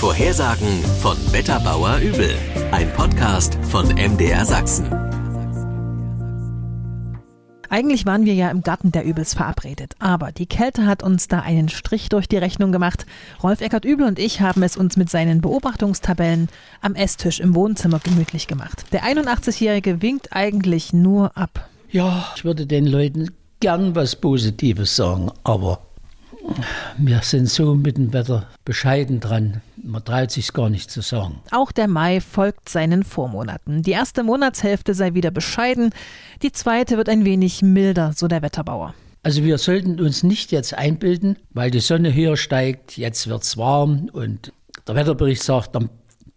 Vorhersagen von Wetterbauer Übel. Ein Podcast von MDR Sachsen. Eigentlich waren wir ja im Garten der Übels verabredet, aber die Kälte hat uns da einen Strich durch die Rechnung gemacht. Rolf Eckert Übel und ich haben es uns mit seinen Beobachtungstabellen am Esstisch im Wohnzimmer gemütlich gemacht. Der 81-Jährige winkt eigentlich nur ab. Ja, ich würde den Leuten gern was Positives sagen, aber wir sind so mit dem Wetter bescheiden dran. Man traut sich gar nicht zu sagen. Auch der Mai folgt seinen Vormonaten. Die erste Monatshälfte sei wieder bescheiden, die zweite wird ein wenig milder, so der Wetterbauer. Also wir sollten uns nicht jetzt einbilden, weil die Sonne höher steigt, jetzt wird es warm und der Wetterbericht sagt,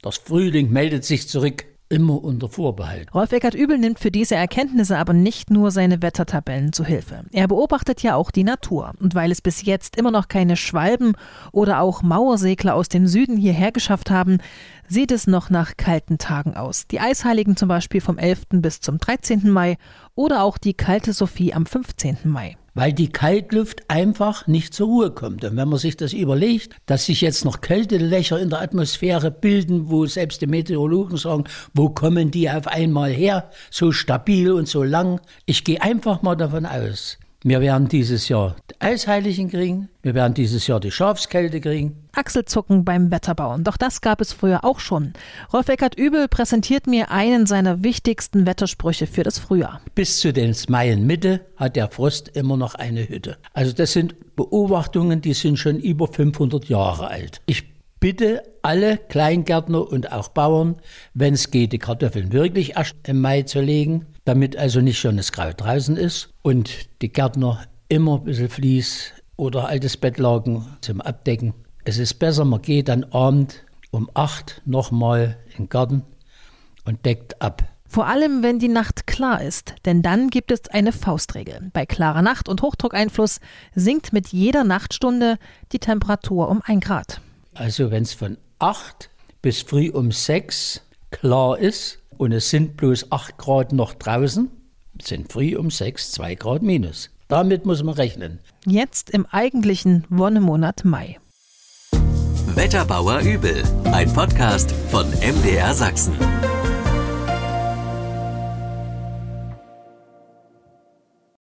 das Frühling meldet sich zurück immer unter Vorbehalt. Rolf Eckert Übel nimmt für diese Erkenntnisse aber nicht nur seine Wettertabellen zu Hilfe. Er beobachtet ja auch die Natur. Und weil es bis jetzt immer noch keine Schwalben oder auch Mauersegler aus dem Süden hierher geschafft haben, sieht es noch nach kalten Tagen aus. Die Eisheiligen zum Beispiel vom 11. bis zum 13. Mai oder auch die kalte Sophie am 15. Mai weil die Kaltluft einfach nicht zur Ruhe kommt. Und wenn man sich das überlegt, dass sich jetzt noch Kältelöcher in der Atmosphäre bilden, wo selbst die Meteorologen sagen, wo kommen die auf einmal her, so stabil und so lang. Ich gehe einfach mal davon aus, wir werden dieses Jahr Eisheiligen kriegen, wir werden dieses Jahr die Schafskälte kriegen. Achselzucken beim Wetterbauen, doch das gab es früher auch schon. Rolf Eckert Übel präsentiert mir einen seiner wichtigsten Wettersprüche für das Frühjahr. Bis zu den Mitte hat der Frost immer noch eine Hütte. Also das sind Beobachtungen, die sind schon über 500 Jahre alt. Ich bitte alle Kleingärtner und auch Bauern, wenn es geht, die Kartoffeln wirklich erst im Mai zu legen damit also nicht schon das Kraut draußen ist und die Gärtner immer ein bisschen Vlies oder altes Bettlaken zum Abdecken. Es ist besser, man geht dann Abend um acht nochmal in den Garten und deckt ab. Vor allem, wenn die Nacht klar ist, denn dann gibt es eine Faustregel. Bei klarer Nacht und Hochdruckeinfluss sinkt mit jeder Nachtstunde die Temperatur um ein Grad. Also wenn es von acht bis früh um sechs klar ist, und es sind bloß 8 Grad noch draußen, sind früh um 6 2 Grad minus. Damit muss man rechnen. Jetzt im eigentlichen Wonnemonat Mai. Wetterbauer Übel, ein Podcast von MDR Sachsen.